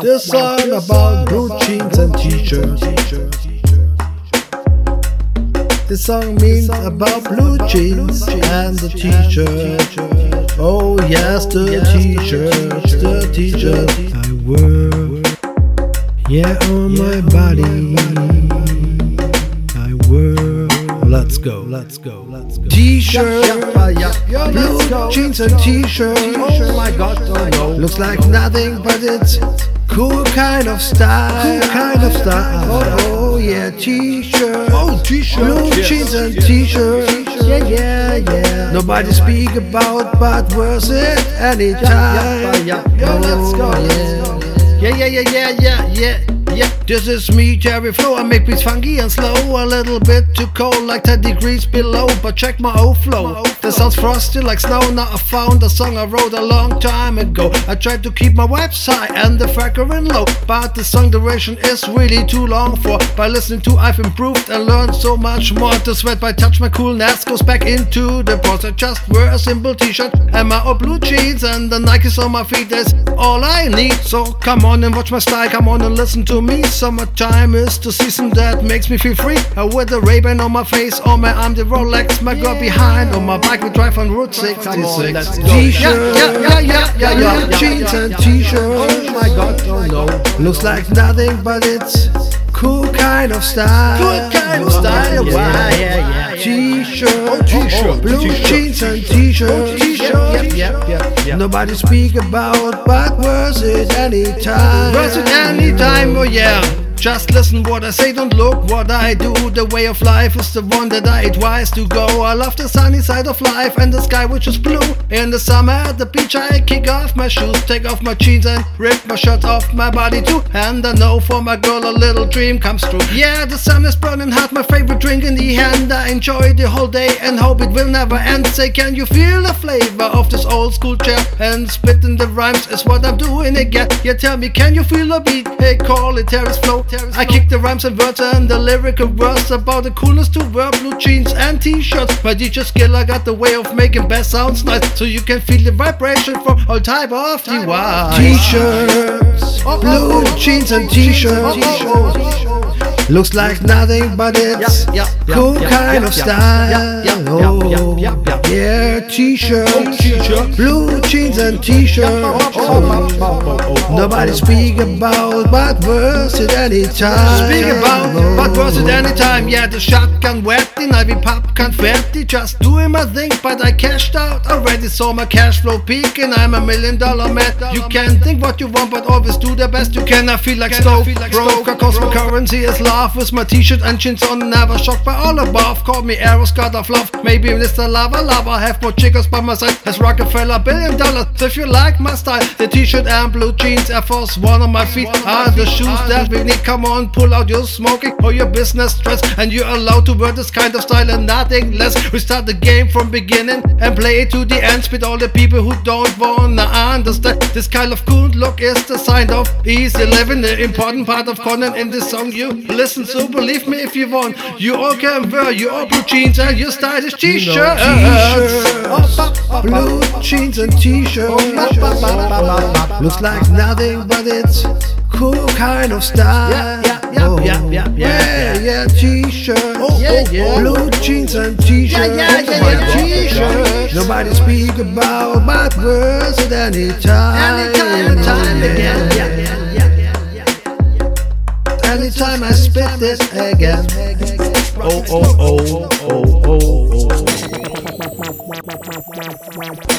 This song about blue jeans and t-shirts. This song means about blue jeans and the t-shirt. Oh yes, the t-shirt, the t-shirt I wear. Yeah, on my body. I wear. Let's go, let's go, let's go. T-shirt, blue jeans and t-shirt. Oh my god, oh no. Looks like nothing, but it's cool kind of style. Cool kind of style. Oh, oh yeah, t-shirt. Oh, t-shirt. Blue yes. jeans and t-shirt. Yeah, yeah, yeah. Nobody speak about, but worth it anytime. Yeah, yeah, yeah. Oh, let's go. Oh, yeah, yeah, yeah, yeah, yeah, yeah. Yeah, this is me, Jerry Flow. I make beats funky and slow, a little bit too cold, like 10 degrees below. But check my O flow. That sounds frosty like snow. Now I found a song I wrote a long time ago. I tried to keep my vibes high and the flickering low, but the song duration is really too long for. By listening to, I've improved and learned so much more. To sweat by touch, my coolness goes back into the pores. I just wear a simple t-shirt and my old blue jeans, and the Nikes on my feet. That's all I need. So come on and watch my style. Come on and listen to me. Summertime is the season that makes me feel free. I wear the Ray-Ban on my face, on my arm the Rolex, my girl behind. On my bike we drive on Route 66. Come on. T-shirt, Yeah, yeah, yeah, yeah, yeah, yeah, jeans and yeah. t-shirt. Oh my god, oh no. Looks like nothing, but it's cool kind of style. Good kind of style. Yeah, yeah, yeah. T-shirt, Oh, t-shirt, blue jeans and t-shirt. Oh, t-shirt. Yep, yep, yep, yep. Nobody speak about, but worth it anytime. Worth it anytime, oh yeah. Just listen what I say, don't look what I do. The way of life is the one that I advise to go. I love the sunny side of life and the sky which is blue. In the summer at the beach, I kick off my shoes, take off my jeans and rip my shirt off my body too. And I know for my girl a little dream comes true. Yeah, the sun is burning hot, my favorite drink in the hand. I enjoy the whole day and hope it will never end. Say, can you feel the flavor of this old school chair? And spitting the rhymes is what I'm doing again. Yeah, tell me, can you feel the beat? Hey, call it terrace flow. I kick the rhymes and words and the lyrical verse about the coolness to wear blue jeans and t-shirts. My DJ skill, I got the way of making bass sounds nice, so you can feel the vibration from all type of device. T-shirts, blue jeans and t-shirts. Looks like nothing, but it's Yeah, yeah, yeah, cool yeah, kind of style. yeah, yeah, yeah, yeah, yeah, yeah. yeah, t-shirts, oh, t-shirts. blue jeans and t-shirts. Nobody speak about, but worth it anytime. Speak about, but was it anytime? Yeah, the shotgun i be pop confetti. Just doing my thing, but I cashed out already. Saw my cash flow peaking. I'm a million dollar man. You can think what you want, but always do the best you can. I feel like Stoke, broker, cause my currency is love. With my t-shirt and chins on, never shocked by all above. Call me Eros, God of love. Maybe Mr. Lava Lava. Have more chicas by my side as Rockefeller, billion dollars. If you like my style, the t-shirt and blue jeans, Air Force One on my feet are the shoes that we need. Come on, pull out your smoking or your business dress, and you're allowed to wear this kind of style and nothing less. We start the game from beginning and play it to the end. Spit all the people who don't wanna understand. This kind of cool look is the sign of easy living. The important part of Conan in this song you listen. So believe me if you want, you all can wear your blue jeans and your stylish t-shirts. T-shirts, oh, blue jeans and t-shirts. Oh, Looks like nothing, but it's cool kind of style. Yeah, yeah, yeah, Oh, yeah, yeah, yeah, yeah, yeah, t-shirts, oh, yeah, yeah. blue jeans and t-shirts. Yeah, yeah, yeah, yeah, T-shirts. Nobody speak about, but words at any time. Anytime, time again. Yeah, yeah anytime I spit this again. Oh, oh, oh, oh, oh, oh.